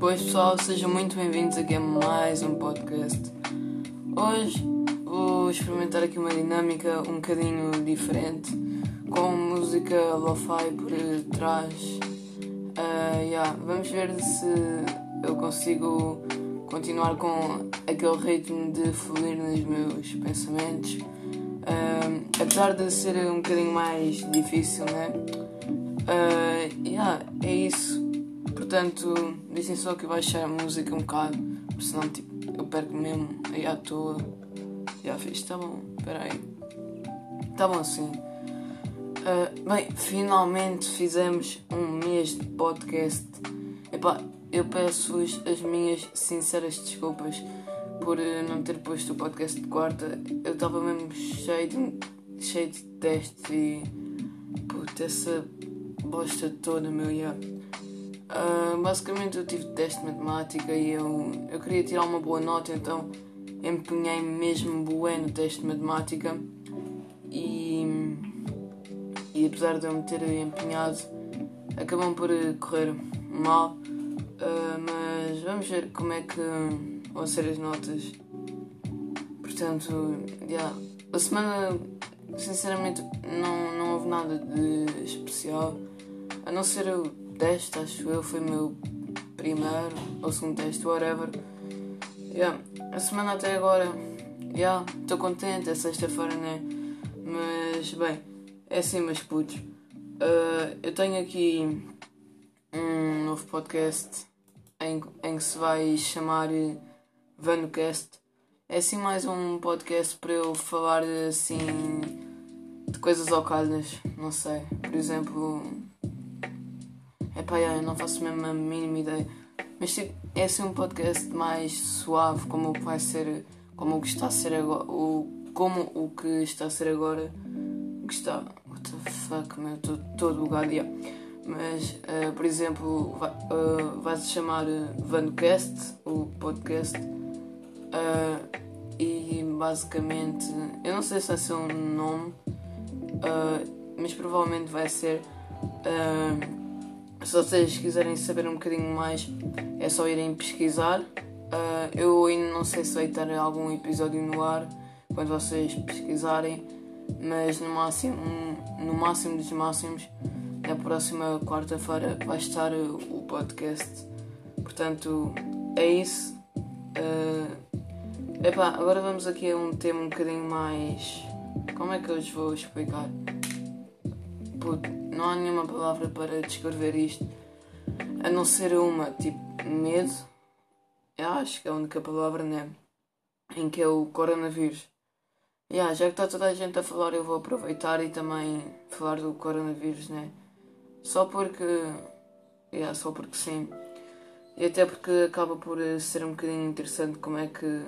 Boas pessoal, sejam muito bem-vindos aqui a mais um podcast. Hoje vou experimentar aqui uma dinâmica um bocadinho diferente, com música lo-fi por trás. Uh, yeah, vamos ver se eu consigo continuar com aquele ritmo de fluir nos meus pensamentos. Uh, apesar de ser um bocadinho mais difícil, né? Uh, yeah, é isso. Portanto, dizem só que baixar a música um bocado, porque senão tipo, eu perco mesmo aí à toa. Já fiz, tá bom, peraí. Tá bom assim. Uh, bem, finalmente fizemos um mês de podcast. Epá, eu peço-vos as minhas sinceras desculpas por eh, não ter posto o podcast de quarta. Eu estava mesmo cheio de, cheio de testes e. Puta, essa bosta toda, meu. Yeah. Uh, basicamente, eu tive teste de matemática e eu, eu queria tirar uma boa nota, então empenhei mesmo bué no teste de matemática. E, e apesar de eu me ter empenhado, acabam por correr mal. Uh, mas vamos ver como é que vão ser as notas. Portanto, yeah, a semana, sinceramente, não, não houve nada de especial. A não ser o teste, acho eu, foi meu primeiro ou segundo teste, whatever. Yeah, a semana até agora, estou yeah, contente, é sexta-feira, né? Mas, bem, é assim, meus putos. Uh, eu tenho aqui um novo podcast em, em que se vai chamar VanoCast. É assim mais um podcast para eu falar assim de coisas ocadas, não sei. Por exemplo. É pá, eu não faço mesmo a mínima ideia. Mas tipo, é assim um podcast mais suave, como o que vai ser. Como o que está a ser agora. O, como o que está a ser agora. O que está. What the fuck, meu, estou todo bugado. Yeah. Mas, uh, por exemplo, vai, uh, vai se chamar VanoCast, o podcast. Uh, e basicamente, eu não sei se vai ser um nome, mas provavelmente vai ser. Se vocês quiserem saber um bocadinho mais, é só irem pesquisar. eu ainda não sei se vai ter algum episódio no ar quando vocês pesquisarem, mas no máximo, no máximo dos máximos na próxima quarta-feira vai estar o podcast. Portanto, é isso. Uh, epá, agora vamos aqui a um tema um bocadinho mais. Como é que eu vos vou explicar? Puto, não há nenhuma palavra para descrever isto a não ser uma, tipo, medo. Eu acho que é a única palavra, né? Em que é o coronavírus. Yeah, já que está toda a gente a falar, eu vou aproveitar e também falar do coronavírus, né? Só porque. Yeah, só porque sim. E até porque acaba por ser um bocadinho interessante como é que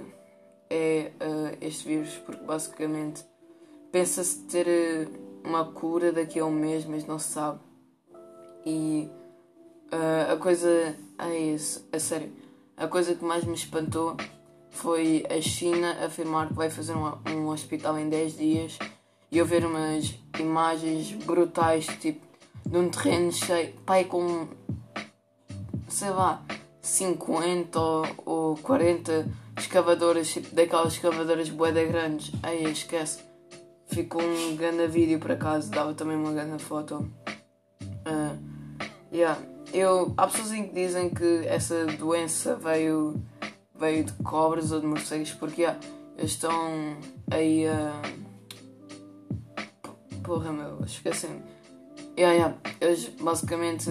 é uh, este vírus, porque basicamente pensa-se ter uh, uma cura daqui a um mês, mas não se sabe. E uh, a coisa. É isso, a sério. A coisa que mais me espantou foi a China afirmar que vai fazer um, um hospital em 10 dias e eu ver umas imagens brutais, tipo de um terreno cheio, pai, com sei lá, 50 ou, ou 40 escavadoras, tipo daquelas escavadoras boeda grandes. Aí esquece. Ficou um grande vídeo por acaso, dava também uma grande foto. Uh, yeah. Eu, há pessoas que dizem que essa doença veio, veio de cobras ou de morcegos porque yeah, eles estão aí a. Uh... Porra meu, esquecem Yeah, yeah. Eles basicamente,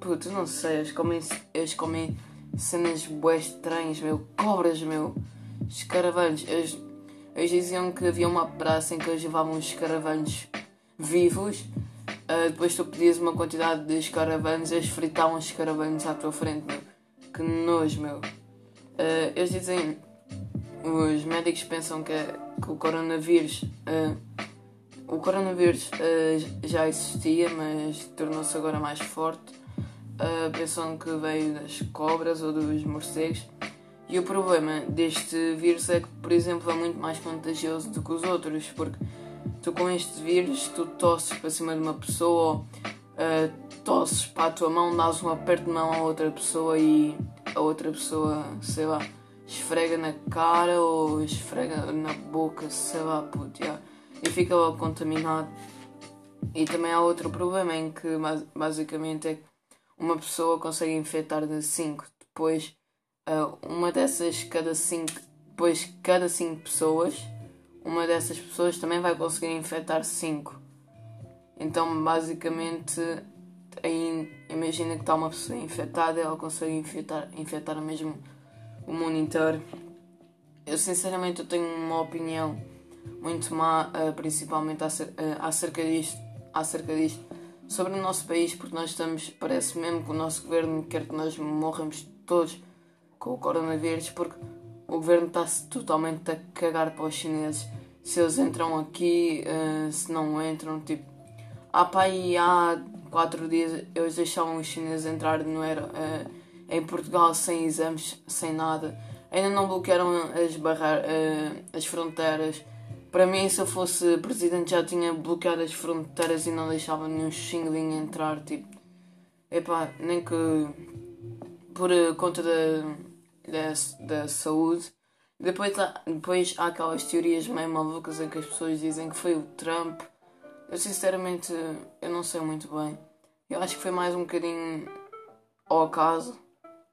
puto, não sei, eles comem, eles comem cenas bués estranhas, meu, cobras, meu, escaravelhos. Eles, eles diziam que havia uma praça em que eles levavam os escaravelhos vivos. Uh, depois tu pedias uma quantidade de escaravelhos, eles fritavam os escaravelhos à tua frente, meu. Que nojo, meu. Uh, eles dizem, os médicos pensam que, que o coronavírus. Uh, o coronavírus já existia, mas tornou-se agora mais forte, pensando que veio das cobras ou dos morcegos. E o problema deste vírus é que, por exemplo, é muito mais contagioso do que os outros, porque tu com este vírus, tu tosses para cima de uma pessoa, uh, tosses para a tua mão, dás um aperto de mão a outra pessoa e a outra pessoa, sei lá, esfrega na cara ou esfrega na boca, sei lá, puto, yeah. e fica logo contaminado. E também há outro problema em que basicamente é que uma pessoa consegue infectar de 5, depois uma dessas cada 5, depois cada 5 pessoas, uma dessas pessoas também vai conseguir infectar 5. Então basicamente aí imagina que está uma pessoa infectada, ela consegue infectar, infectar mesmo o mundo inteiro. Eu sinceramente eu tenho uma opinião muito má, uh, principalmente uh, acerca, disto, acerca disto, sobre o nosso país, porque nós estamos, parece mesmo que o nosso governo quer que nós morramos todos com o coronavírus, porque o governo está-se totalmente a cagar para os chineses. Se eles entram aqui, uh, se não entram, tipo. Há pá, e há quatro dias eles deixavam os chineses entrar não era, uh, em Portugal sem exames, sem nada. Ainda não bloquearam as, barrar, uh, as fronteiras. Para mim, se eu fosse presidente, já tinha bloqueado as fronteiras e não deixava nenhum xingling entrar. Tipo, epá, nem que por conta da, da, da saúde. Depois depois há aquelas teorias meio malucas em que as pessoas dizem que foi o Trump eu sinceramente eu não sei muito bem. Eu acho que foi mais um bocadinho ao acaso.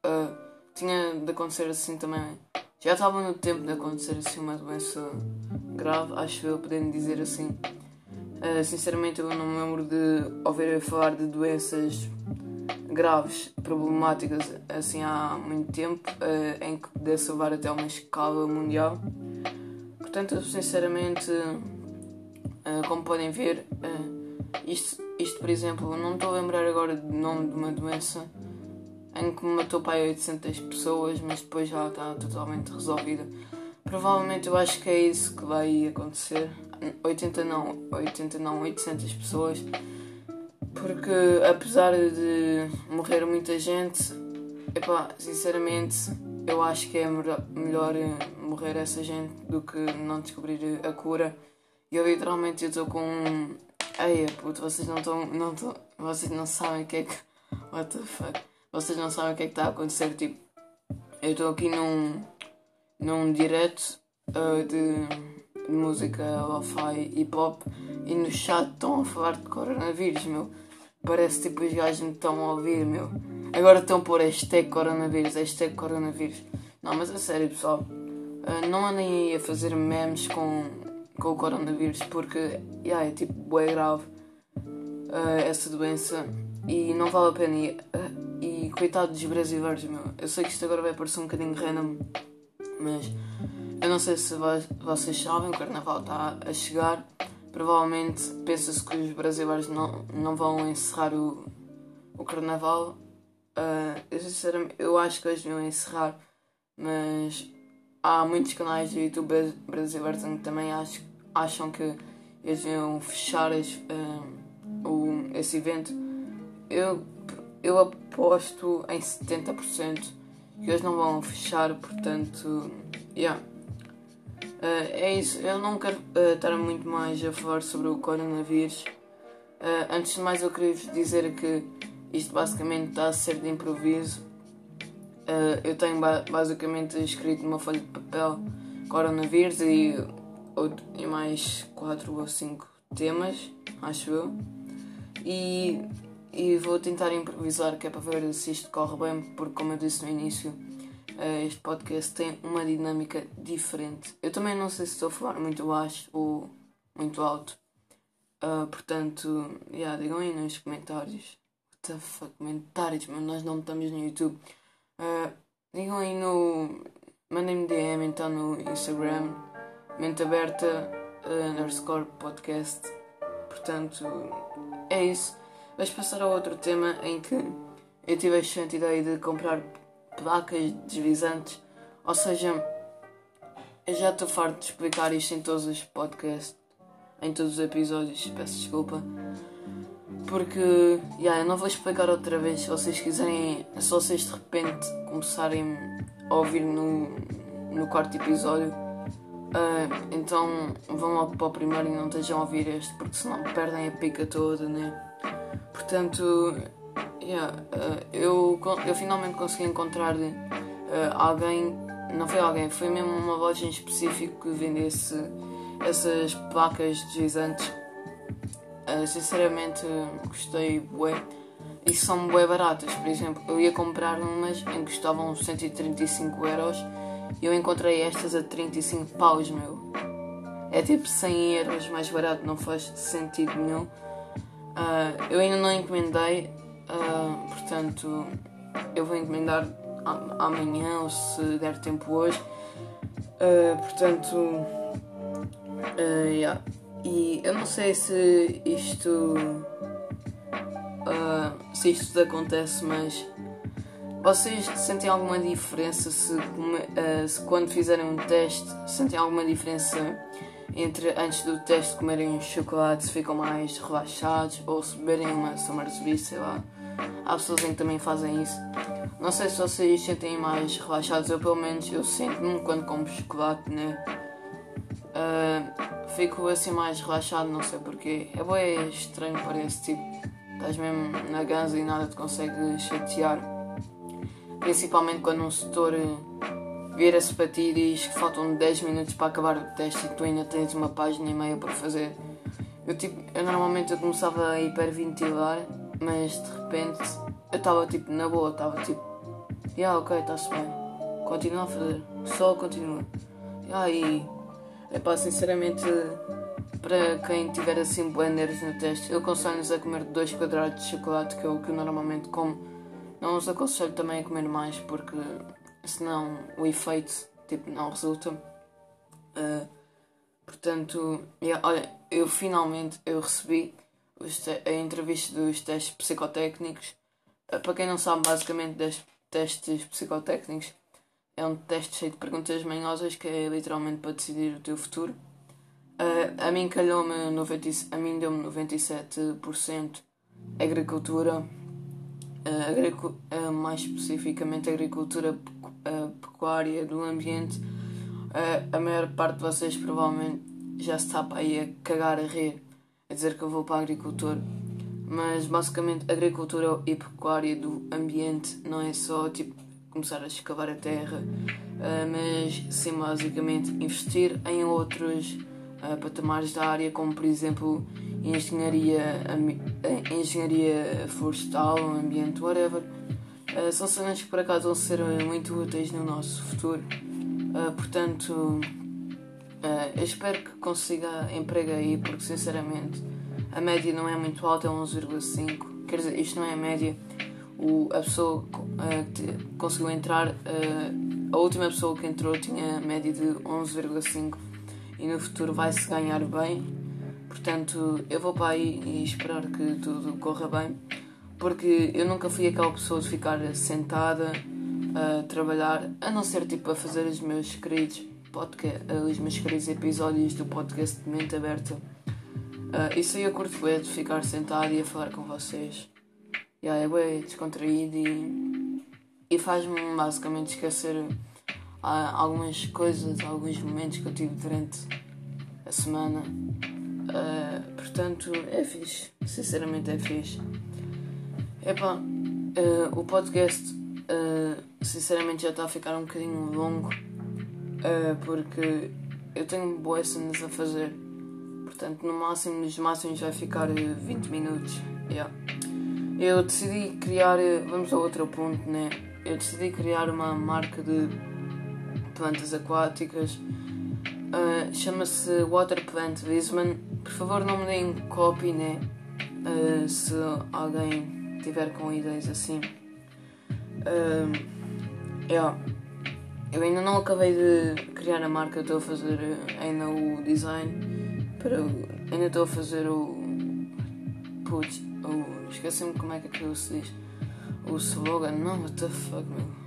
Uh, tinha de acontecer assim também. Já estava no tempo de acontecer assim uma doença grave, acho eu, podendo dizer assim. Uh, sinceramente eu não me lembro de ouvir falar de doenças graves, problemáticas assim há muito tempo, uh, em que pudesse levar até uma escala mundial. Portanto, sinceramente ah, como podem ver, uh, isto, isto, por exemplo, não estou a lembrar agora do nome de uma doença em que matou para 800 pessoas, mas depois já está totalmente resolvida. Provavelmente eu acho que é isso que vai acontecer. 80 não, 80 não, 800 pessoas. Porque apesar de morrer muita gente, epá, sinceramente eu acho que é melhor morrer essa gente do que não descobrir a cura e eu literalmente estou com um. Ei, puto, vocês não estão. Não tão, vocês não sabem o que é que. What the fuck? Vocês não sabem o que é que está a acontecer. Tipo, eu estou aqui num. num direto uh, de, música lo-fi hip hop e no chat estão a falar de coronavírus, meu. Parece tipo os gajos me estão a ouvir, meu. Agora estão a pôr hashtag coronavírus, hashtag coronavírus. Não, mas a sério, pessoal. Uh, não andem aí a fazer memes com com o coronavírus porque yeah, é tipo é grave uh, essa doença e não vale a pena. E, uh, e coitado dos brasileiros, meu. Eu sei que isto agora vai parecer um bocadinho random, mas eu não sei se vocês sabem, o carnaval está a chegar. Provavelmente pensa-se que os brasileiros não, não vão encerrar o, o carnaval. Uh, eu sinceramente eu acho que eles vão encerrar, mas há muitos canais de YouTube brasileiros que também acho, acham que eles iam fechar esse, um, o, esse evento. Eu, eu aposto em 70% que eles não vão fechar, portanto, yeah. Uh, é isso, eu não quero uh, estar muito mais a falar sobre o coronavírus. Uh, antes de mais, eu queria vos dizer que isto basicamente está a ser de improviso. Eu tenho ba basicamente escrito numa folha de papel coronavírus e, e mais 4 ou 5 temas, acho eu. E, e vou tentar improvisar, que é para ver se isto corre bem, porque, como eu disse no início, este podcast tem uma dinâmica diferente. Eu também não sei se estou a falar muito baixo ou muito alto. Uh, portanto, yeah, digam aí nos comentários. What the fuck, comentários, mas nós não estamos no YouTube. Uh, digam aí no. Mandem-me DM então no Instagram, mente aberta uh, underscore podcast. Portanto, é isso. Vais passar a outro tema em que eu tive a excelente ideia de comprar placas deslizantes. Ou seja, eu já estou farto de explicar isto em todos os podcasts, em todos os episódios, peço desculpa. Porque, yeah, eu não vou explicar outra vez. Se vocês quiserem, se vocês de repente começarem a ouvir no, no quarto episódio, uh, então vão logo para o primeiro e não estejam a ouvir este, porque senão perdem a pica toda, né? Portanto, Yeah, uh, eu, eu finalmente consegui encontrar uh, alguém, não foi alguém, foi mesmo uma loja em específico que vendesse essas placas deslizantes. Uh, sinceramente gostei bué e são bué baratas. Por exemplo, eu ia comprar umas em que custavam 135 euros e eu encontrei estas a 35 paus, meu. É tipo 100 euros mais barato, não faz sentido nenhum. Uh, eu ainda não encomendei, uh, portanto eu vou encomendar amanhã ou se der tempo hoje. Uh, portanto, yeah. e eu não sei se isto se isto acontece, mas vocês sentem alguma diferença se, se quando fizerem um teste sentem alguma diferença entre antes do teste comerem um chocolate se ficam mais relaxados ou se beberem uma Summersby, sei lá. Há pessoas em que também fazem isso. Não sei se vocês sentem mais relaxados, eu pelo menos eu sinto-me quando como chocolate, né? Uh, fico assim mais relaxado, não sei porquê. É bem estranho, parece tipo, estás mesmo na ganza e nada te consegue chatear. Principalmente quando um setor vira-se para ti e diz que faltam 10 minutos para acabar o teste e tu ainda tens uma página e meia para fazer. Eu, tipo, eu normalmente eu começava a hiperventilar, mas de repente eu estava tipo na boa, estava tipo, yeah, ok, está-se bem, continua a fazer, só continua. Yeah, e pá, sinceramente, para quem tiver assim nervos no teste, eu aconselho-nos a comer dois quadrados de chocolate, que é o que eu normalmente como. Não os aconselho também a comer mais, porque senão o efeito tipo, não resulta. Uh, portanto, yeah, olha, eu finalmente eu recebi a entrevista dos testes psicotécnicos. Uh, para quem não sabe, basicamente, testes psicotécnicos é um teste cheio de perguntas manhosas que é literalmente para decidir o teu futuro. Uh, a mim calhou-me, a mim deu-me 97% agricultura, uh, mais especificamente agricultura pecuária, do ambiente, a maior parte de vocês provavelmente já está para aí a cagar a rir, a dizer que eu vou para a agricultura. Mas basicamente agricultura e pecuária do ambiente não é só tipo começar a escavar a terra, mas sim basicamente investir em outros patamares da área, como por exemplo engenharia, engenharia florestal, ambiente, whatever Uh, são cenas que por acaso vão ser eh, muito úteis no nosso futuro. Portanto, uh, eu espero que consiga emprego aí, porque sinceramente a média não é muito alta, é 11,5. Quer dizer, isto não é a média. O, a pessoa que conseguiu entrar, a última pessoa que entrou tinha média de 11,5 e no futuro vai-se ganhar bem. Portanto, eu vou para aí e esperar que tudo corra bem porque eu nunca fui aquela pessoa de ficar sentada a trabalhar, a não ser tipo a fazer os meus queridos podcast, os meus queridos episódios do podcast de mente aberta. Uh, isso aí eu curto bem de ficar sentado e a falar com vocês. Yeah, é bem descontraído e, e faz-me basicamente esquecer uh, algumas coisas, alguns momentos que eu tive durante a semana. Uh, portanto, é fixe. Sinceramente é fixe. Epá, uh, o podcast uh, sinceramente já está a ficar um bocadinho longo uh, porque eu tenho boas a fazer. Portanto, no máximo dos máximos vai ficar 20 minutos. Yeah. Eu decidi criar. Vamos ao outro ponto, né? Eu decidi criar uma marca de plantas aquáticas. Uh, Chama-se Water Plant Lisbon. Por favor, não me deem copy, né? Uh, se alguém tiver com ideias assim. Uh, yeah. Eu ainda não acabei de criar a marca, estou a fazer eh, ainda o design. Para, ainda estou a fazer o. Putz, o. Esqueci-me como é que aquilo se diz. O slogan. Não, what the fuck, meu.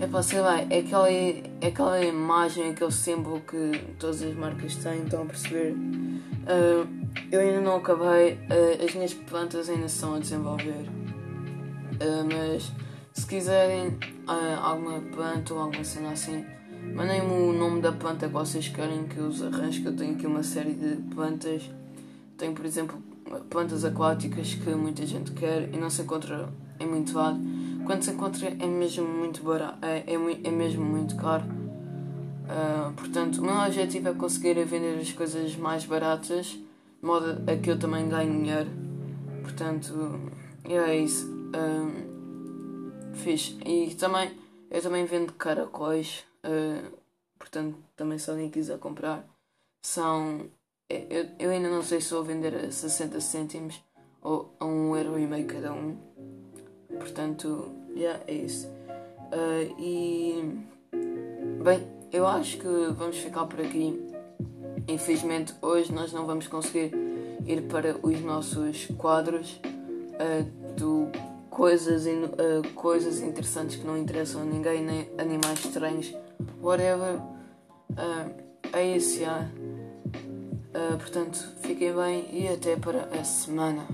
É pá, sei lá, é aquela, é aquela imagem, aquele símbolo que todas as marcas têm, estão a perceber? Uh, eu ainda não acabei, uh, as minhas plantas ainda estão a desenvolver. Uh, mas se quiserem uh, alguma planta ou alguma cena assim, mandem-me o nome da planta que vocês querem que eu os arranjo, que eu tenho aqui uma série de plantas. Tenho, por exemplo, plantas aquáticas que muita gente quer e não se encontra em muito lado. Quando se encontra é mesmo muito barato, é, é, é mesmo muito caro. Uh, portanto, o meu objetivo é conseguir vender as coisas mais baratas, de modo a que eu também ganhe dinheiro. Portanto, é isso. Uh, fixe. E também, eu também vendo caracóis. Uh, portanto, também se alguém quiser comprar, são. Eu, eu ainda não sei se vou vender a 60 cêntimos ou a 1 euro e meio cada um. Portanto, yeah, é isso. Uh, e. Bem, eu acho que vamos ficar por aqui. Infelizmente, hoje nós não vamos conseguir ir para os nossos quadros uh, do coisas, uh, coisas interessantes que não interessam a ninguém, nem animais estranhos, whatever. Uh, é isso, já. Uh, portanto, fiquem bem e até para a semana.